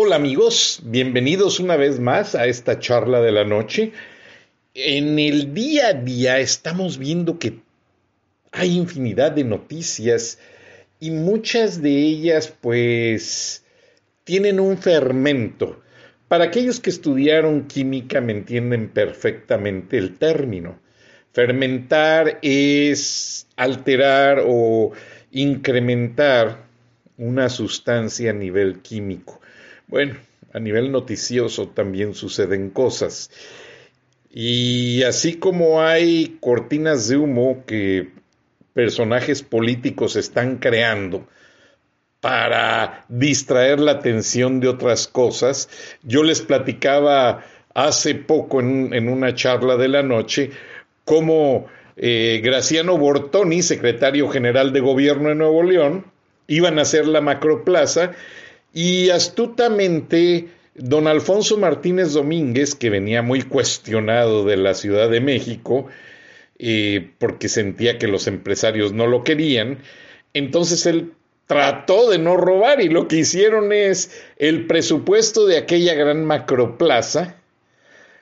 Hola amigos, bienvenidos una vez más a esta charla de la noche. En el día a día estamos viendo que hay infinidad de noticias y muchas de ellas pues tienen un fermento. Para aquellos que estudiaron química me entienden perfectamente el término. Fermentar es alterar o incrementar una sustancia a nivel químico. Bueno, a nivel noticioso también suceden cosas. Y así como hay cortinas de humo que personajes políticos están creando para distraer la atención de otras cosas, yo les platicaba hace poco en, una charla de la noche cómo eh, Graciano Bortoni, secretario general de gobierno de Nuevo León, iban a hacer la macroplaza y astutamente, don Alfonso Martínez Domínguez, que venía muy cuestionado de la Ciudad de México, eh, porque sentía que los empresarios no lo querían, entonces él trató de no robar y lo que hicieron es el presupuesto de aquella gran macroplaza,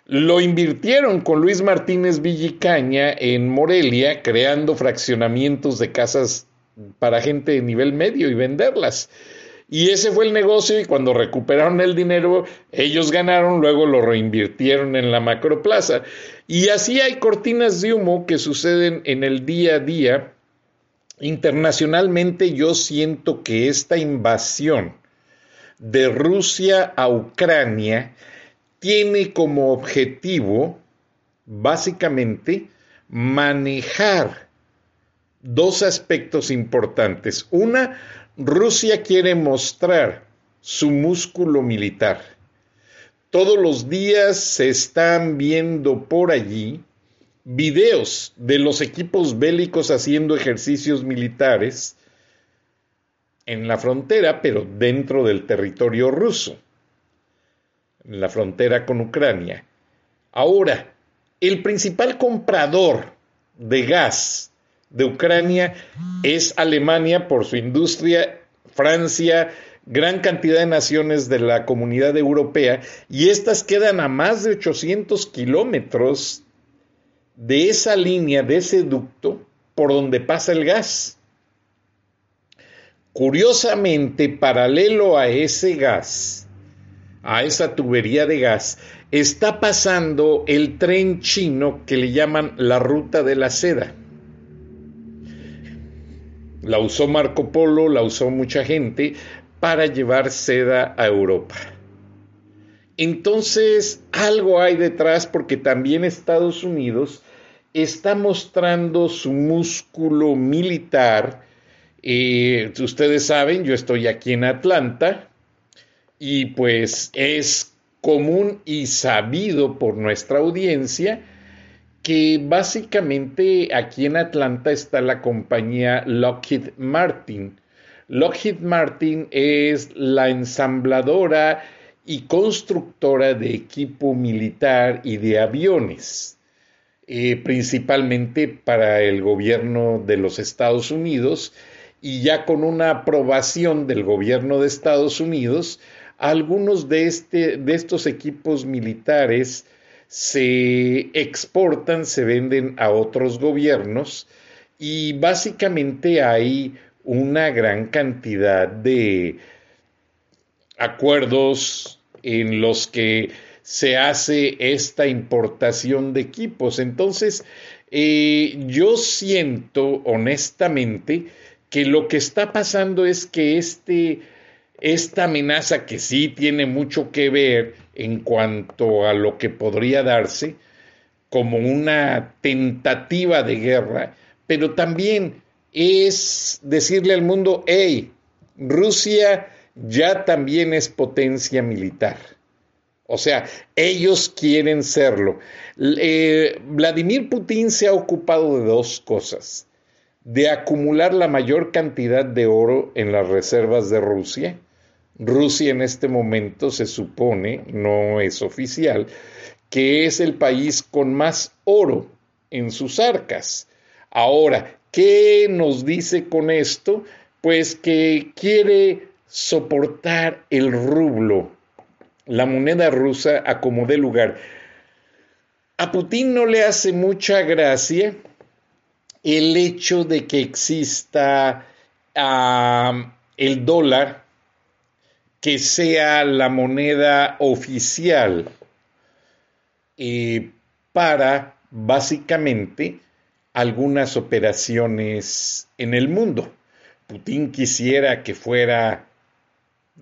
lo invirtieron con Luis Martínez Villicaña en Morelia, creando fraccionamientos de casas para gente de nivel medio y venderlas. Y ese fue el negocio y cuando recuperaron el dinero, ellos ganaron, luego lo reinvirtieron en la macroplaza. Y así hay cortinas de humo que suceden en el día a día. Internacionalmente yo siento que esta invasión de Rusia a Ucrania tiene como objetivo básicamente manejar dos aspectos importantes. Una, Rusia quiere mostrar su músculo militar. Todos los días se están viendo por allí videos de los equipos bélicos haciendo ejercicios militares en la frontera, pero dentro del territorio ruso, en la frontera con Ucrania. Ahora, el principal comprador de gas de Ucrania es Alemania por su industria, Francia, gran cantidad de naciones de la comunidad europea, y estas quedan a más de 800 kilómetros de esa línea, de ese ducto por donde pasa el gas. Curiosamente, paralelo a ese gas, a esa tubería de gas, está pasando el tren chino que le llaman la ruta de la seda. La usó Marco Polo, la usó mucha gente para llevar seda a Europa. Entonces, algo hay detrás porque también Estados Unidos está mostrando su músculo militar. Eh, ustedes saben, yo estoy aquí en Atlanta y pues es común y sabido por nuestra audiencia que básicamente aquí en Atlanta está la compañía Lockheed Martin. Lockheed Martin es la ensambladora y constructora de equipo militar y de aviones, eh, principalmente para el gobierno de los Estados Unidos y ya con una aprobación del gobierno de Estados Unidos, algunos de, este, de estos equipos militares se exportan, se venden a otros gobiernos y básicamente hay una gran cantidad de acuerdos en los que se hace esta importación de equipos. Entonces, eh, yo siento honestamente que lo que está pasando es que este, esta amenaza que sí tiene mucho que ver en cuanto a lo que podría darse como una tentativa de guerra, pero también es decirle al mundo, hey, Rusia ya también es potencia militar. O sea, ellos quieren serlo. Eh, Vladimir Putin se ha ocupado de dos cosas. De acumular la mayor cantidad de oro en las reservas de Rusia. Rusia en este momento se supone, no es oficial, que es el país con más oro en sus arcas. Ahora, ¿qué nos dice con esto? Pues que quiere soportar el rublo, la moneda rusa a como dé lugar. A Putin no le hace mucha gracia el hecho de que exista el dólar que sea la moneda oficial eh, para básicamente algunas operaciones en el mundo. Putin quisiera que fuera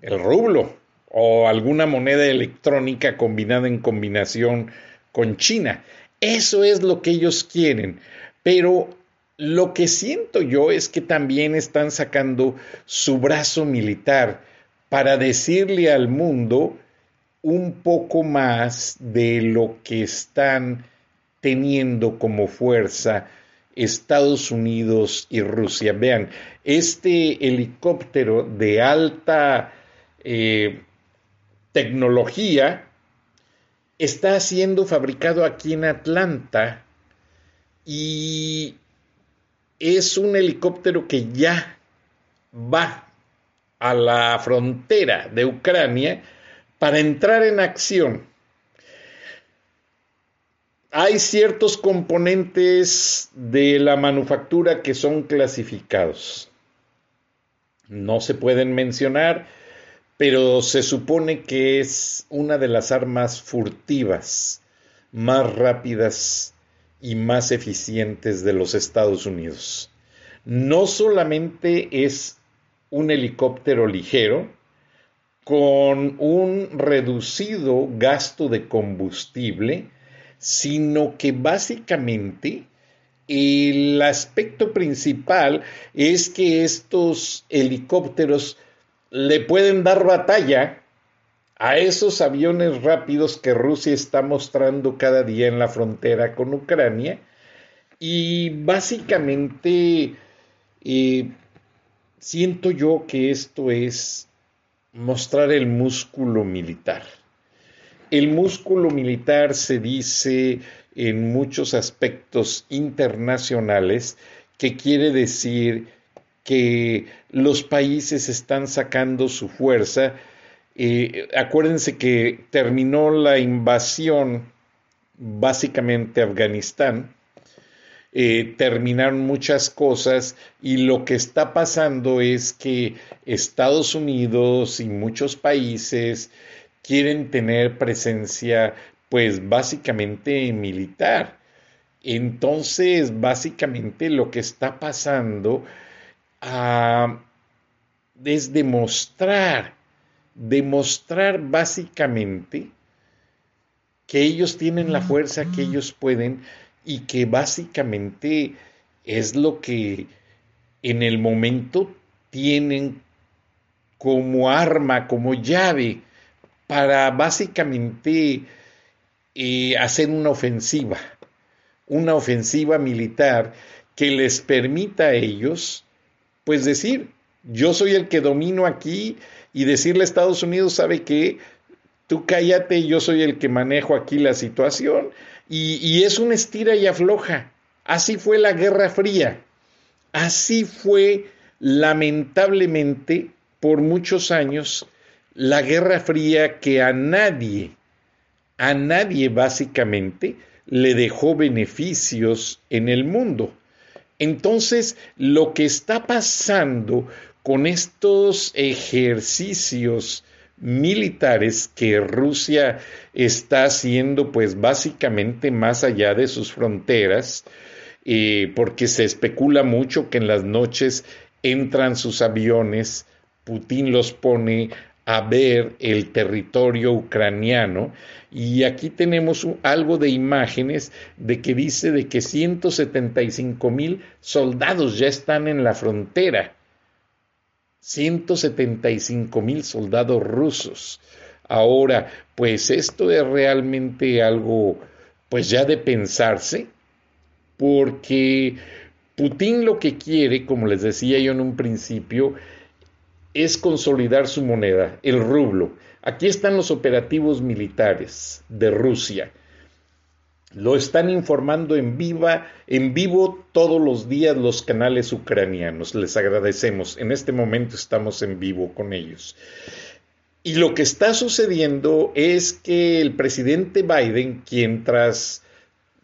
el rublo o alguna moneda electrónica combinada en combinación con China. Eso es lo que ellos quieren. Pero lo que siento yo es que también están sacando su brazo militar para decirle al mundo un poco más de lo que están teniendo como fuerza Estados Unidos y Rusia. Vean, este helicóptero de alta eh, tecnología está siendo fabricado aquí en Atlanta y es un helicóptero que ya va a la frontera de Ucrania para entrar en acción. Hay ciertos componentes de la manufactura que son clasificados. No se pueden mencionar, pero se supone que es una de las armas furtivas más rápidas y más eficientes de los Estados Unidos. No solamente es un helicóptero ligero, con un reducido gasto de combustible, sino que básicamente el aspecto principal es que estos helicópteros le pueden dar batalla a esos aviones rápidos que Rusia está mostrando cada día en la frontera con Ucrania. Y básicamente eh, siento yo que esto es mostrar el músculo militar. El músculo militar se dice en muchos aspectos internacionales que quiere decir que los países están sacando su fuerza. Eh, acuérdense que terminó la invasión básicamente Afganistán eh, terminaron muchas cosas y lo que está pasando es que Estados Unidos y muchos países quieren tener presencia pues básicamente militar. Entonces, básicamente lo que está pasando ah, es demostrar, demostrar básicamente que ellos tienen la fuerza, que ellos pueden, y que básicamente es lo que en el momento tienen como arma, como llave para básicamente eh, hacer una ofensiva, una ofensiva militar que les permita a ellos, pues decir, yo soy el que domino aquí y decirle a Estados Unidos, sabe que tú cállate, yo soy el que manejo aquí la situación y, es una estira y afloja. Así fue la Guerra Fría. Así fue, lamentablemente, por muchos años, la Guerra Fría que a nadie, a nadie básicamente, le dejó beneficios en el mundo. Entonces, lo que está pasando con estos ejercicios militares que Rusia está haciendo pues básicamente más allá de sus fronteras, eh, porque se especula mucho que en las noches entran sus aviones, Putin los pone a ver el territorio ucraniano y aquí tenemos algo de imágenes de que dice de que 175 mil soldados ya están en la frontera. 175 mil soldados rusos. Ahora, pues esto es realmente algo, pues ya de pensarse, porque Putin lo que quiere, como les decía yo en un principio, es consolidar su moneda, el rublo. Aquí están los operativos militares de Rusia. Lo están informando en viva, en vivo todos los días los canales ucranianos. Les agradecemos. En este momento estamos en vivo con ellos. Y lo que está sucediendo es que el presidente Biden, quien tras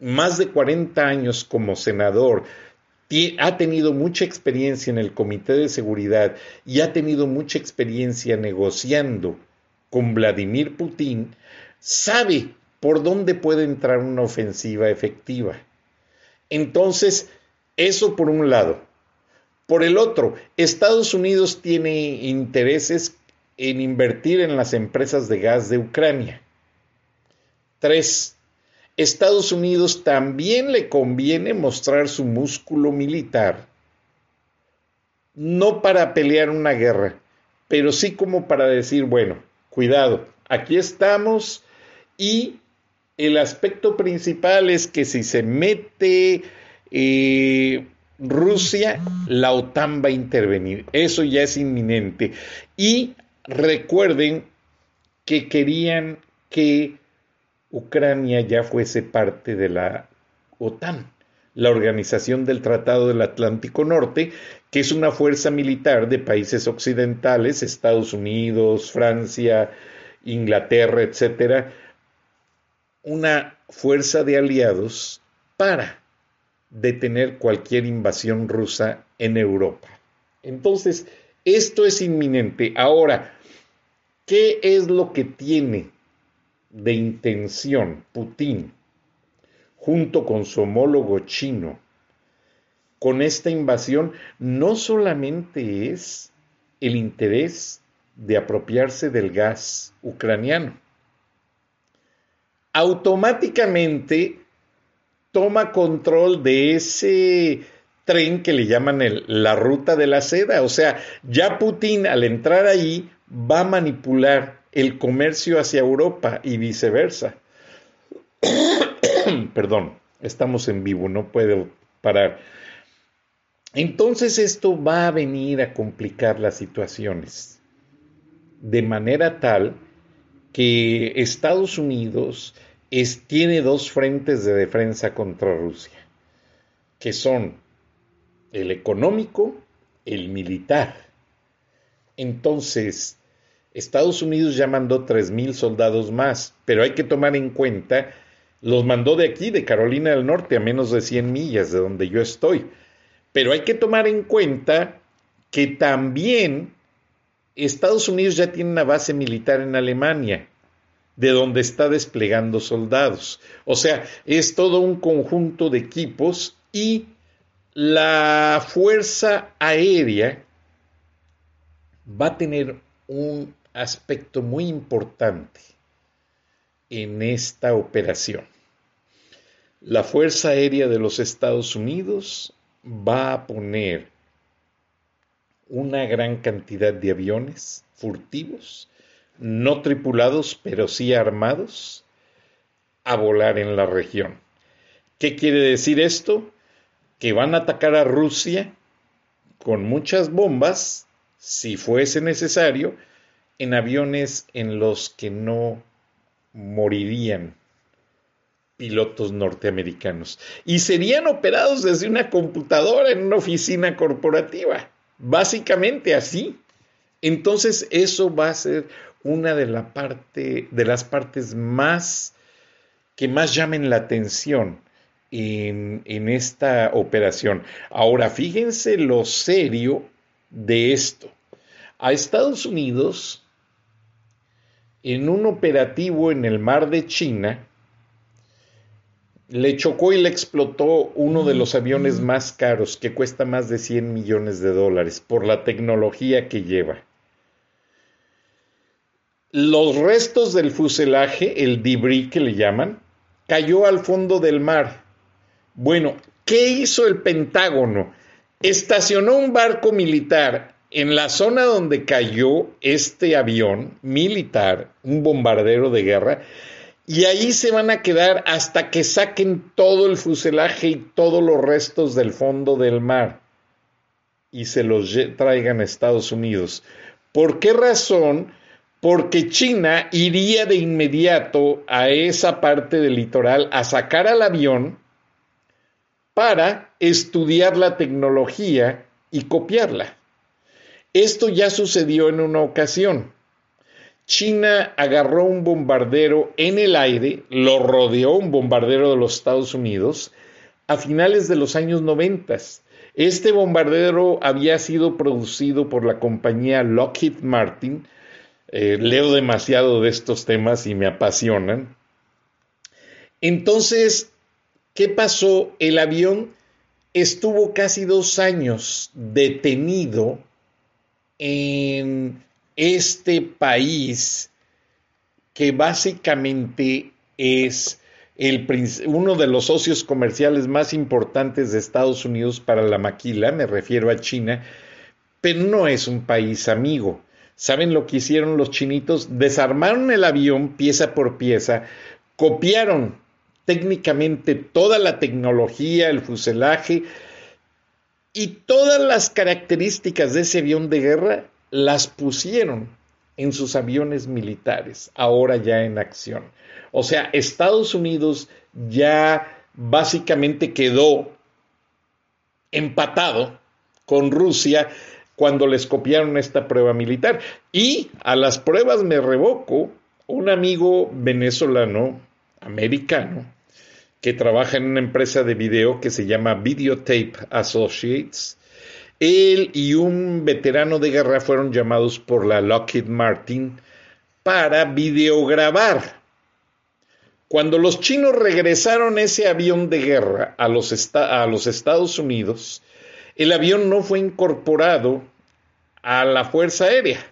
más de 40 años como senador ha tenido mucha experiencia en el Comité de Seguridad y ha tenido mucha experiencia negociando con Vladimir Putin, sabe por dónde puede entrar una ofensiva efectiva. Entonces, eso por un lado. Por el otro, Estados Unidos tiene intereses en invertir en las empresas de gas de Ucrania. Tres, Estados Unidos también le conviene mostrar su músculo militar, no para pelear una guerra, pero sí como para decir, bueno, cuidado, aquí estamos y el aspecto principal es que si se mete eh, Rusia, la OTAN va a intervenir. Eso ya es inminente. Y recuerden que querían que Ucrania ya fuese parte de la OTAN, la Organización del Tratado del Atlántico Norte, que es una fuerza militar de países occidentales, Estados Unidos, Francia, Inglaterra, etcétera, una fuerza de aliados para detener cualquier invasión rusa en Europa. Entonces, esto es inminente. Ahora, ¿qué es lo que tiene de intención Putin, junto con su homólogo chino, con esta invasión, no solamente es el interés de apropiarse del gas ucraniano, automáticamente toma control de ese tren que le llaman la ruta de la seda. O sea, ya Putin al entrar ahí va a manipular el comercio hacia Europa y viceversa. Perdón, estamos en vivo, no puedo parar. Entonces esto va a venir a complicar las situaciones de manera tal que Estados Unidos tiene dos frentes de defensa contra Rusia, que son el económico, el militar. Entonces, Estados Unidos ya mandó 3.000 soldados más, pero hay que tomar en cuenta, los mandó de aquí, de Carolina del Norte, a menos de 100 millas de donde yo estoy. Pero hay que tomar en cuenta que también Estados Unidos ya tiene una base militar en Alemania, de donde está desplegando soldados. O sea, es todo un conjunto de equipos y la Fuerza Aérea va a tener un aspecto muy importante en esta operación. La Fuerza Aérea de los Estados Unidos va a poner una gran cantidad de aviones furtivos, no tripulados, pero sí armados, a volar en la región. ¿Qué quiere decir esto? Que van a atacar a Rusia con muchas bombas, si fuese necesario, en aviones en los que no morirían pilotos norteamericanos y serían operados desde una computadora en una oficina corporativa, básicamente así. Entonces eso va a ser una de, la parte, de las partes más que más llamen la atención en, en esta operación. Ahora, fíjense lo serio de esto. A Estados Unidos en un operativo en el mar de China, le chocó y le explotó uno de los aviones más caros, que cuesta más de 100 millones de dólares, por la tecnología que lleva. Los restos del fuselaje, el debris que le llaman, cayó al fondo del mar. Bueno, ¿qué hizo el Pentágono? Estacionó un barco militar en la zona donde cayó este avión militar, un bombardero de guerra, y ahí se van a quedar hasta que saquen todo el fuselaje y todos los restos del fondo del mar y se los traigan a Estados Unidos. ¿Por qué razón? Porque China iría de inmediato a esa parte del litoral a sacar al avión para estudiar la tecnología y copiarla. Esto ya sucedió en una ocasión. China agarró un bombardero en el aire, lo rodeó un bombardero de los Estados Unidos a finales de los años 90. Este bombardero había sido producido por la compañía Lockheed Martin. Eh, leo demasiado de estos temas y me apasionan. Entonces, ¿qué pasó? El avión estuvo casi dos años detenido en este país que básicamente es uno de los socios comerciales más importantes de Estados Unidos para la maquila, me refiero a China, pero no es un país amigo. ¿Saben lo que hicieron los chinitos? Desarmaron el avión pieza por pieza, copiaron técnicamente toda la tecnología, el fuselaje y todas las características de ese avión de guerra las pusieron en sus aviones militares, ahora ya en acción. O sea, Estados Unidos ya básicamente quedó empatado con Rusia cuando les copiaron esta prueba militar. Y a las pruebas me revoco un amigo venezolano, americano, que trabaja en una empresa de video que se llama Videotape Associates, él y un veterano de guerra fueron llamados por la Lockheed Martin para videograbar. Cuando los chinos regresaron ese avión de guerra a los, a los Estados Unidos, el avión no fue incorporado a la Fuerza Aérea.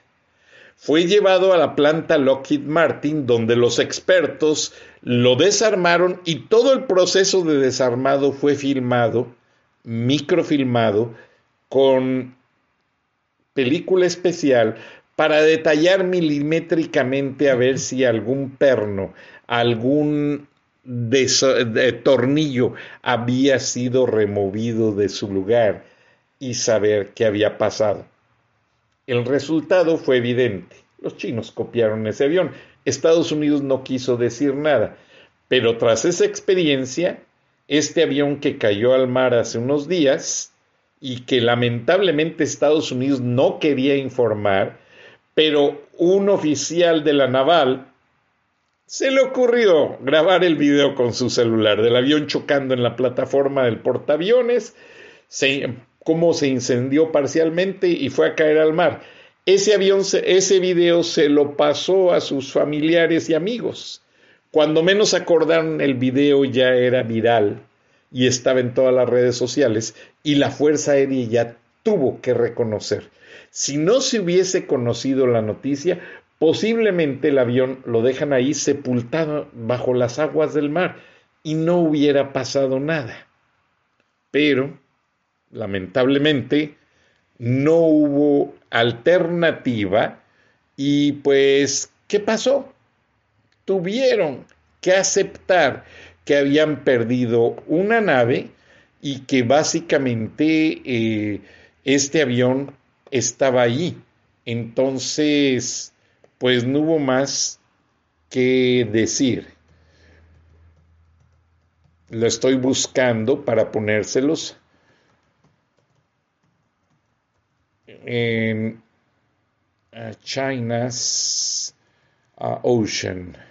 Fue llevado a la planta Lockheed Martin, donde los expertos lo desarmaron y todo el proceso de desarmado fue filmado, microfilmado con película especial para detallar milimétricamente a ver si algún perno, algún tornillo había sido removido de su lugar y saber qué había pasado. El resultado fue evidente. Los chinos copiaron ese avión. Estados Unidos no quiso decir nada. Pero tras esa experiencia, este avión que cayó al mar hace unos días y que lamentablemente Estados Unidos no quería informar, pero un oficial de la naval se le ocurrió grabar el video con su celular del avión chocando en la plataforma del portaaviones, cómo se incendió parcialmente y fue a caer al mar. Ese avión, ese video se lo pasó a sus familiares y amigos. Cuando menos acordaron, el video ya era viral y estaba en todas las redes sociales y la Fuerza Aérea ya tuvo que reconocer. Si no se hubiese conocido la noticia, posiblemente el avión lo dejan ahí sepultado bajo las aguas del mar y no hubiera pasado nada. Pero, lamentablemente, no hubo alternativa y pues, ¿qué pasó? Tuvieron que aceptar que habían perdido una nave y que básicamente eh, este avión estaba ahí. Entonces, pues no hubo más que decir. Lo estoy buscando para ponérselos en China's Ocean.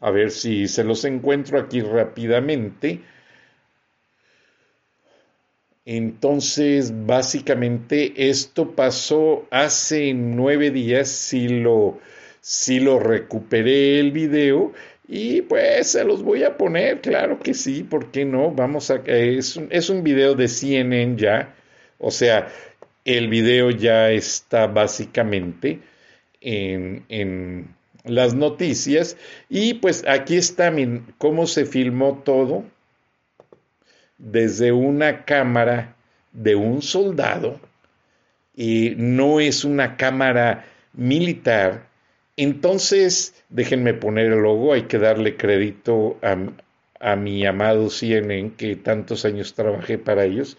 A ver si se los encuentro aquí rápidamente. Entonces, básicamente, esto pasó hace nueve días, si lo, si lo recuperé el video, y pues se los voy a poner, claro que sí, ¿por qué no? Vamos a, es un, es un video de CNN ya, o sea, el video ya está básicamente en, en las noticias, y pues aquí está cómo se filmó todo desde una cámara de un soldado, y no es una cámara militar, entonces déjenme poner el logo, hay que darle crédito a, a mi amado CNN, que tantos años trabajé para ellos,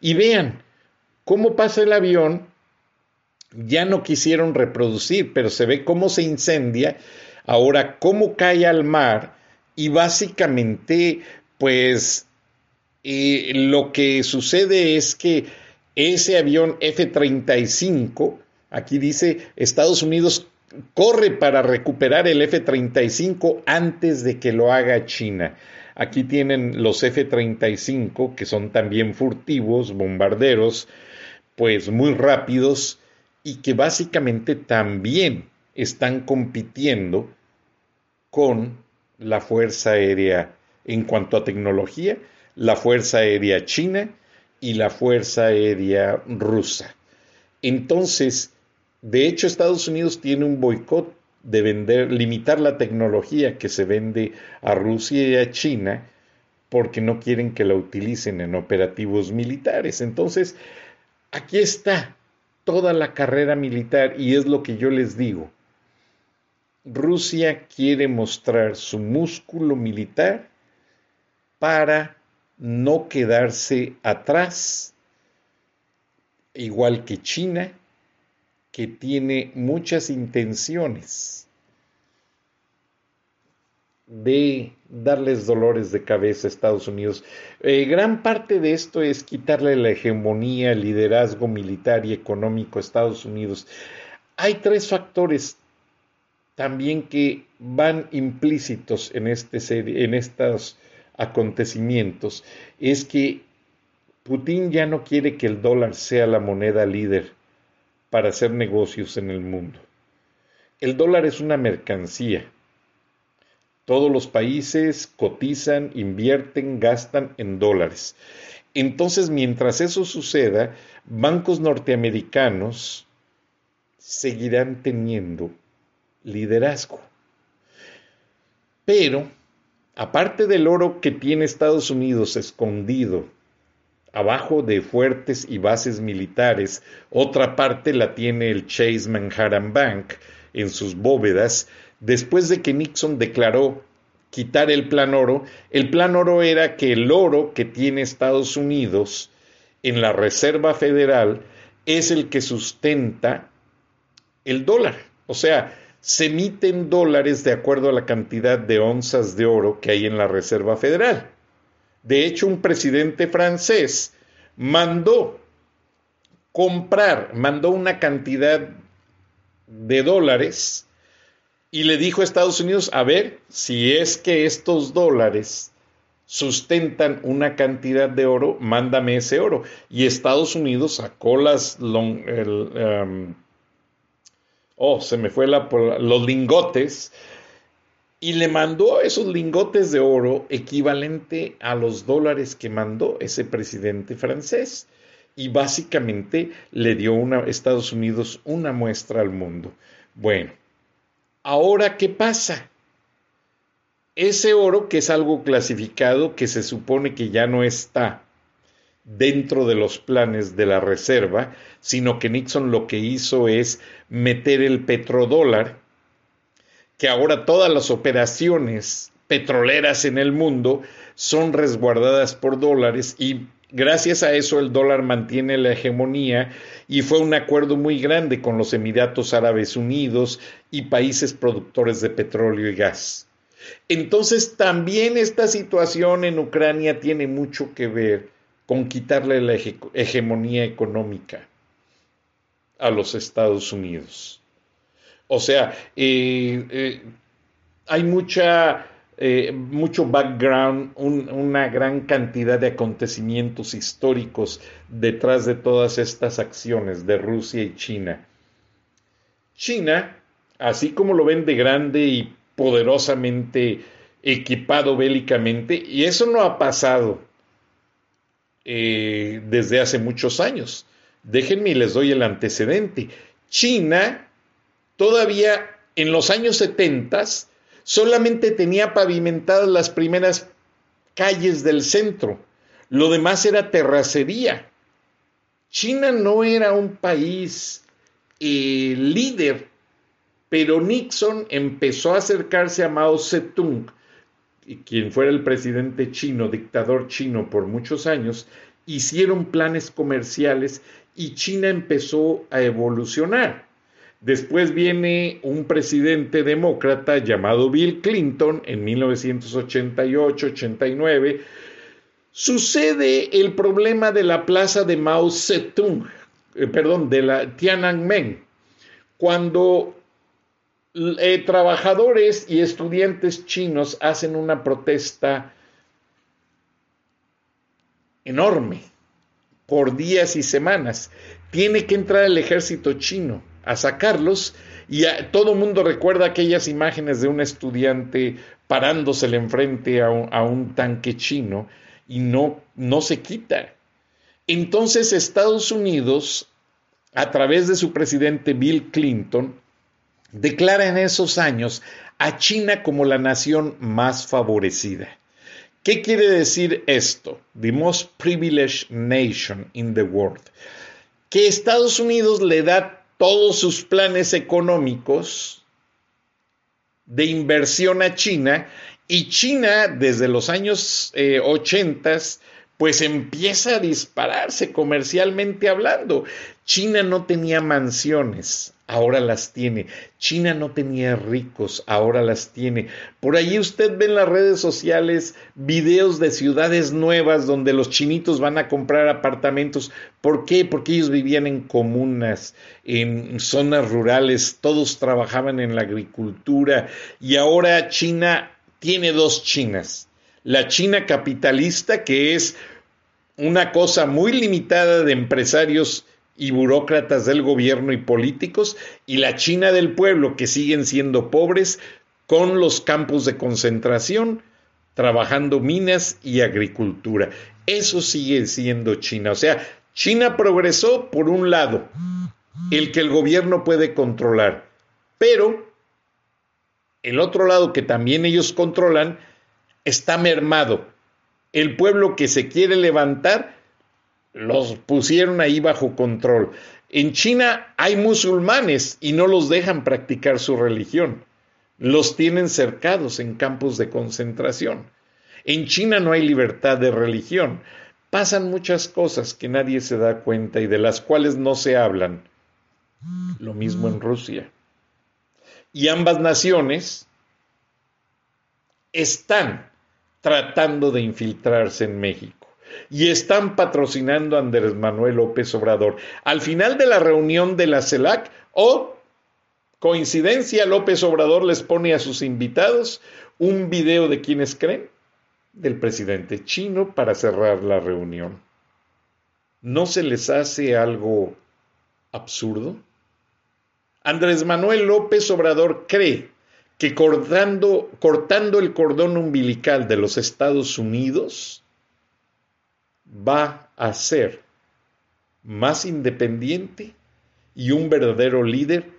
y vean cómo pasa el avión, ya no quisieron reproducir, pero se ve cómo se incendia, ahora cómo cae al mar, y básicamente, pues y lo que sucede es que ese avión F-35, aquí dice Estados Unidos corre para recuperar el F-35 antes de que lo haga China. Aquí tienen los F-35, que son también furtivos, bombarderos, pues muy rápidos y que básicamente también están compitiendo con la Fuerza Aérea en cuanto a tecnología la Fuerza Aérea China y la Fuerza Aérea Rusa. Entonces, de hecho, Estados Unidos tiene un boicot de vender, limitar la tecnología que se vende a Rusia y a China porque no quieren que la utilicen en operativos militares. Entonces, aquí está toda la carrera militar y es lo que yo les digo. Rusia quiere mostrar su músculo militar para no quedarse atrás, igual que China, que tiene muchas intenciones de darles dolores de cabeza a Estados Unidos. Eh, gran parte de esto es quitarle la hegemonía, liderazgo militar y económico a Estados Unidos. Hay tres factores también que van implícitos en, este, en estas acontecimientos es que Putin ya no quiere que el dólar sea la moneda líder para hacer negocios en el mundo. El dólar es una mercancía. Todos los países cotizan, invierten, gastan en dólares. Entonces, mientras eso suceda, bancos norteamericanos seguirán teniendo liderazgo. Pero aparte del oro que tiene Estados Unidos escondido abajo de fuertes y bases militares, otra parte la tiene el Chase Manhattan Bank en sus bóvedas, después de que Nixon declaró quitar el plan oro, el plan oro era que el oro que tiene Estados Unidos en la Reserva Federal es el que sustenta el dólar. O sea, se emiten dólares de acuerdo a la cantidad de onzas de oro que hay en la Reserva Federal. De hecho, un presidente francés mandó comprar, mandó una cantidad de dólares y le dijo a Estados Unidos, a ver, si es que estos dólares sustentan una cantidad de oro, mándame ese oro. Y Estados Unidos sacó las, um, oh, se me fue la, los lingotes, y le mandó esos lingotes de oro equivalente a los dólares que mandó ese presidente francés. Y básicamente le dio a Estados Unidos una muestra al mundo. Bueno, ahora, ¿qué pasa? Ese oro, que es algo clasificado, que se supone que ya no está dentro de los planes de la reserva, sino que Nixon lo que hizo es meter el petrodólar, que ahora todas las operaciones petroleras en el mundo son resguardadas por dólares y gracias a eso el dólar mantiene la hegemonía y fue un acuerdo muy grande con los Emiratos Árabes Unidos y países productores de petróleo y gas. Entonces también esta situación en Ucrania tiene mucho que ver con quitarle la hegemonía económica a los Estados Unidos. O sea, eh, eh, hay mucha eh, mucho background, una gran cantidad de acontecimientos históricos detrás de todas estas acciones de Rusia y China. China, así como lo ven de grande y poderosamente equipado bélicamente, y eso no ha pasado eh, desde hace muchos años. Déjenme y les doy el antecedente. China todavía en los años 70 solamente tenía pavimentadas las primeras calles del centro. Lo demás era terracería. China no era un país eh, líder, pero Nixon empezó a acercarse a Mao Zedong, quien fuera el presidente chino, dictador chino por muchos años, hicieron planes comerciales y China empezó a evolucionar. Después viene un presidente demócrata llamado Bill Clinton en 1988-89. Sucede el problema de la plaza de Mao Zedong, eh, perdón, de la Tiananmen, cuando eh, trabajadores y estudiantes chinos hacen una protesta enorme por días y semanas. Tiene que entrar el ejército chino a sacarlos y todo el mundo recuerda aquellas imágenes de un estudiante parándosele enfrente a un, a un tanque chino y no, no se quita. Entonces Estados Unidos, a través de su presidente Bill Clinton, declara en esos años a China como la nación más favorecida. ¿Qué quiere decir esto? The most privileged nation in the world. Que Estados Unidos le da todos sus planes económicos de inversión a China y China desde los años 80 eh, pues empieza a dispararse comercialmente hablando. China no tenía mansiones, ahora las tiene. China no tenía ricos, ahora las tiene. Por ahí usted ve en las redes sociales videos de ciudades nuevas donde los chinitos van a comprar apartamentos. ¿Por qué? Porque ellos vivían en comunas, en zonas rurales, todos trabajaban en la agricultura y ahora China tiene dos Chinas. La China capitalista, que es una cosa muy limitada de empresarios y burócratas del gobierno y políticos, y la China del pueblo, que siguen siendo pobres, con los campos de concentración, trabajando minas y agricultura. Eso sigue siendo China. O sea, China progresó por un lado, el que el gobierno puede controlar, pero el otro lado que también ellos controlan está mermado. El pueblo que se quiere levantar los pusieron ahí bajo control. En China hay musulmanes y no los dejan practicar su religión. Los tienen cercados en campos de concentración. En China no hay libertad de religión. Pasan muchas cosas que nadie se da cuenta y de las cuales no se hablan. Lo mismo en Rusia. Y ambas naciones están tratando de infiltrarse en México y están patrocinando a Andrés Manuel López Obrador. Al final de la reunión de la CELAC, o coincidencia, López Obrador les pone a sus invitados un video de quienes creen del presidente chino para cerrar la reunión. ¿No se les hace algo absurdo? Andrés Manuel López Obrador cree que cortando, cortando el cordón umbilical de los Estados Unidos, va a ser más independiente y un verdadero líder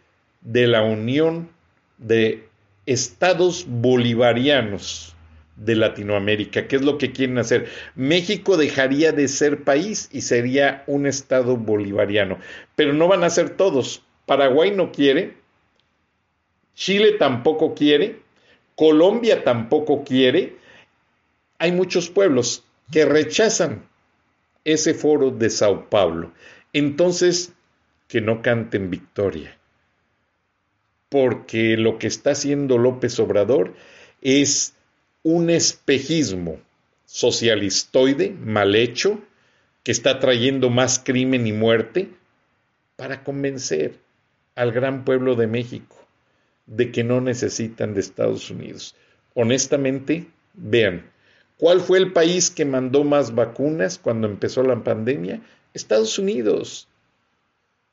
de la Unión de Estados Bolivarianos de Latinoamérica, que es lo que quieren hacer. México dejaría de ser país y sería un Estado bolivariano, pero no van a ser todos. Paraguay no quiere, Chile tampoco quiere, Colombia tampoco quiere. Hay muchos pueblos que rechazan ese foro de Sao Paulo. Entonces, que no canten victoria. Porque lo que está haciendo López Obrador es un espejismo socialistoide mal hecho que está trayendo más crimen y muerte para convencer al gran pueblo de México de que no necesitan de Estados Unidos. honestamente, vean, ¿cuál fue el país que mandó más vacunas cuando empezó la pandemia? Estados Unidos.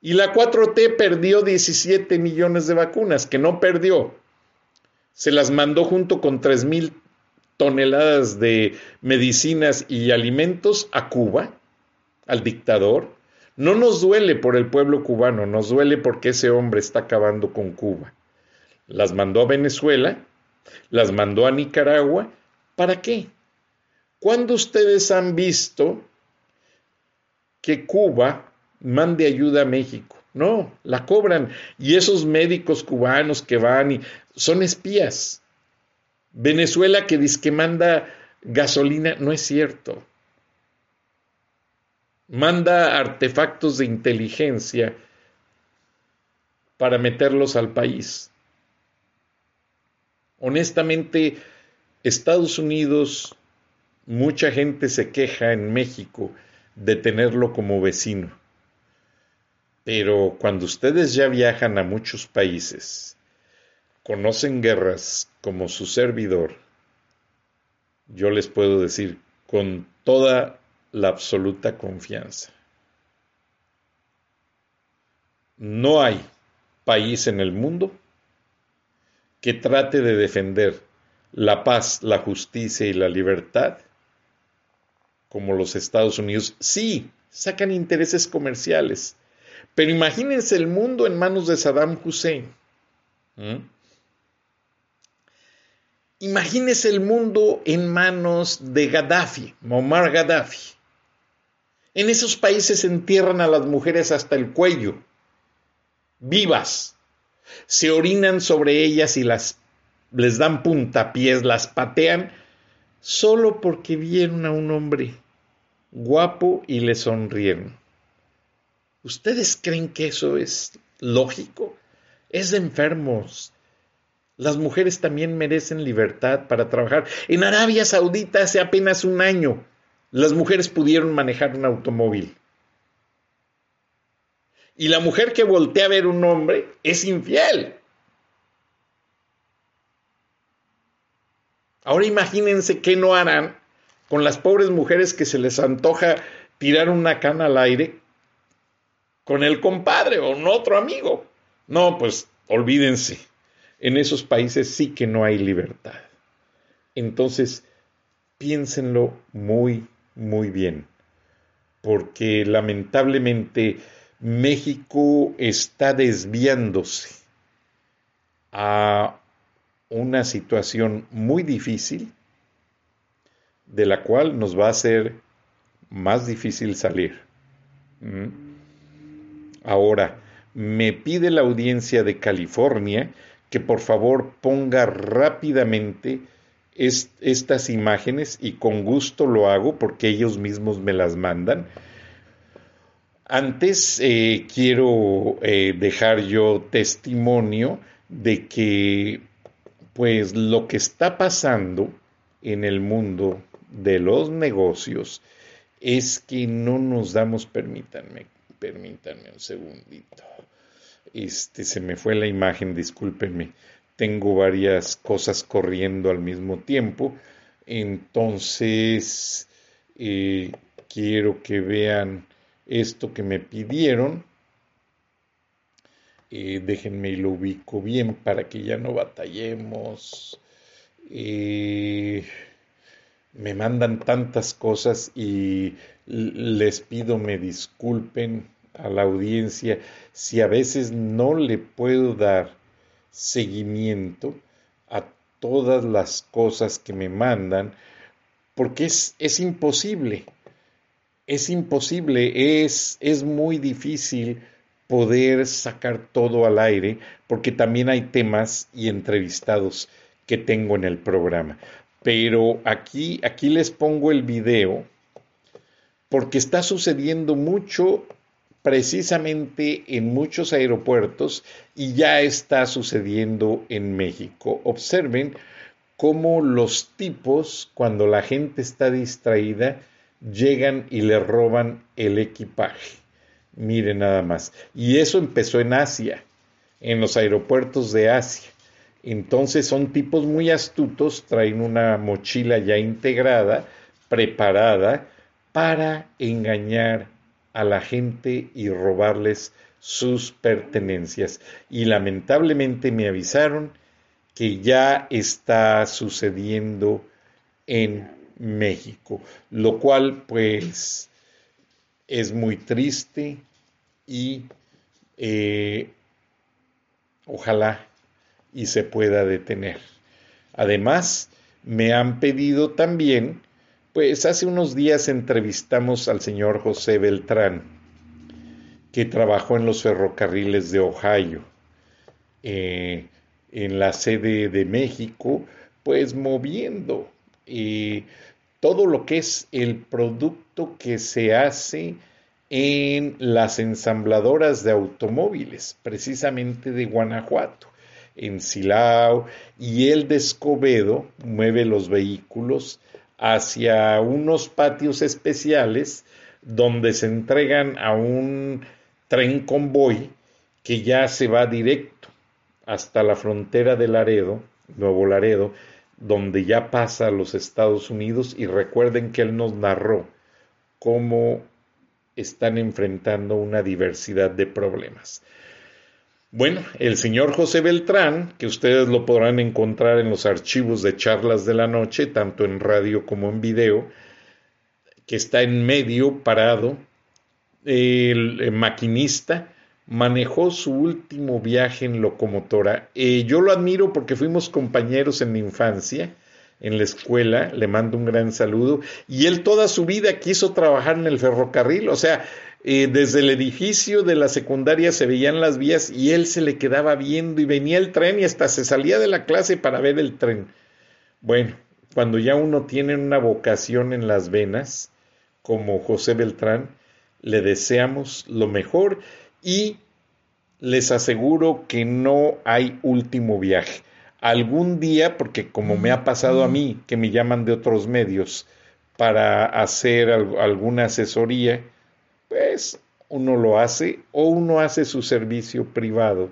Y la 4T perdió 17 millones de vacunas, que no perdió. Se las mandó junto con 3 mil toneladas de medicinas y alimentos a Cuba, al dictador. No nos duele por el pueblo cubano, nos duele porque ese hombre está acabando con Cuba. Las mandó a Venezuela, las mandó a Nicaragua. ¿Para qué? ¿Cuándo ustedes han visto que Cuba mande ayuda a México. No, la cobran. Y esos médicos cubanos que van y son espías. Venezuela que dice que manda gasolina, no es cierto. Manda artefactos de inteligencia para meterlos al país. Honestamente, Estados Unidos, mucha gente se queja en México de tenerlo como vecino. Pero cuando ustedes ya viajan a muchos países, conocen guerras como su servidor, yo les puedo decir con toda la absoluta confianza, no hay país en el mundo que trate de defender la paz, la justicia y la libertad como los Estados Unidos. Sí, sacan intereses comerciales, pero imagínense el mundo en manos de Saddam Hussein. Imagínense el mundo en manos de Gaddafi, Muammar Gaddafi. En esos países entierran a las mujeres hasta el cuello, vivas. Se orinan sobre ellas y las les dan puntapiés, las patean solo porque vieron a un hombre guapo y le sonrieron. ¿Ustedes creen que eso es lógico? Es de enfermos. Las mujeres también merecen libertad para trabajar. En Arabia Saudita hace apenas un año las mujeres pudieron manejar un automóvil. Y la mujer que voltea a ver un hombre es infiel. Ahora imagínense qué no harán con las pobres mujeres que se les antoja tirar una cana al aire con el compadre o un otro amigo. No, pues olvídense. En esos países sí que no hay libertad. Entonces, piénsenlo muy, muy bien. Porque lamentablemente México está desviándose a una situación muy difícil de la cual nos va a ser más difícil salir. ¿Mm? Ahora, me pide la audiencia de California que por favor ponga rápidamente estas imágenes y con gusto lo hago porque ellos mismos me las mandan. Antes eh, quiero eh, dejar yo testimonio de que pues lo que está pasando en el mundo de los negocios es que no nos damos, permítanme, Permítanme un segundito. Este, se me fue la imagen, discúlpenme. Tengo varias cosas corriendo al mismo tiempo. Entonces, eh, quiero que vean esto que me pidieron. Eh, déjenme y lo ubico bien para que ya no batallemos. Eh, me mandan tantas cosas y les pido me disculpen a la audiencia si a veces no le puedo dar seguimiento a todas las cosas que me mandan, porque es, es imposible, es imposible, es, es muy difícil poder sacar todo al aire, porque también hay temas y entrevistados que tengo en el programa. Pero aquí, aquí les pongo el video, porque está sucediendo mucho precisamente en muchos aeropuertos y ya está sucediendo en México. Observen cómo los tipos, cuando la gente está distraída, llegan y le roban el equipaje. Miren nada más. Y eso empezó en Asia, en los aeropuertos de Asia. Entonces son tipos muy astutos, traen una mochila ya integrada, preparada para engañar a la gente y robarles sus pertenencias. Y lamentablemente me avisaron que ya está sucediendo en México, lo cual pues es muy triste y eh, ojalá y se pueda detener. Además, me han pedido también, pues hace unos días entrevistamos al señor José Beltrán, que trabajó en los ferrocarriles de Ohio, eh, en la sede de México, pues moviendo eh, todo lo que es el producto que se hace en las ensambladoras de automóviles, precisamente de Guanajuato, en Silao, y el de Escobedo mueve los vehículos hacia unos patios especiales donde se entregan a un tren convoy que ya se va directo hasta la frontera de Laredo, Nuevo Laredo, donde ya pasa a los Estados Unidos y recuerden que él nos narró cómo están enfrentando una diversidad de problemas. Bueno, el señor José Beltrán, que ustedes lo podrán encontrar en los archivos de charlas de la noche, tanto en radio como en video, que está en medio parado, el, maquinista, manejó su último viaje en locomotora. Eh, yo lo admiro porque fuimos compañeros en la infancia, en la escuela, le mando un gran saludo, y él toda su vida quiso trabajar en el ferrocarril, o sea, eh, desde el edificio de la secundaria se veían las vías y él se le quedaba viendo y venía el tren y hasta se salía de la clase para ver el tren. Bueno, cuando ya uno tiene una vocación en las venas, como José Beltrán, le deseamos lo mejor y les aseguro que no hay último viaje. Algún día, porque como me ha pasado a mí, que me llaman de otros medios para hacer alguna asesoría, pues uno lo hace o uno hace su servicio privado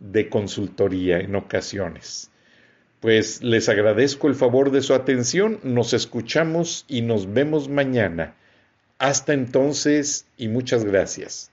de consultoría en ocasiones. Pues les agradezco el favor de su atención, nos escuchamos y nos vemos mañana. Hasta entonces y muchas gracias.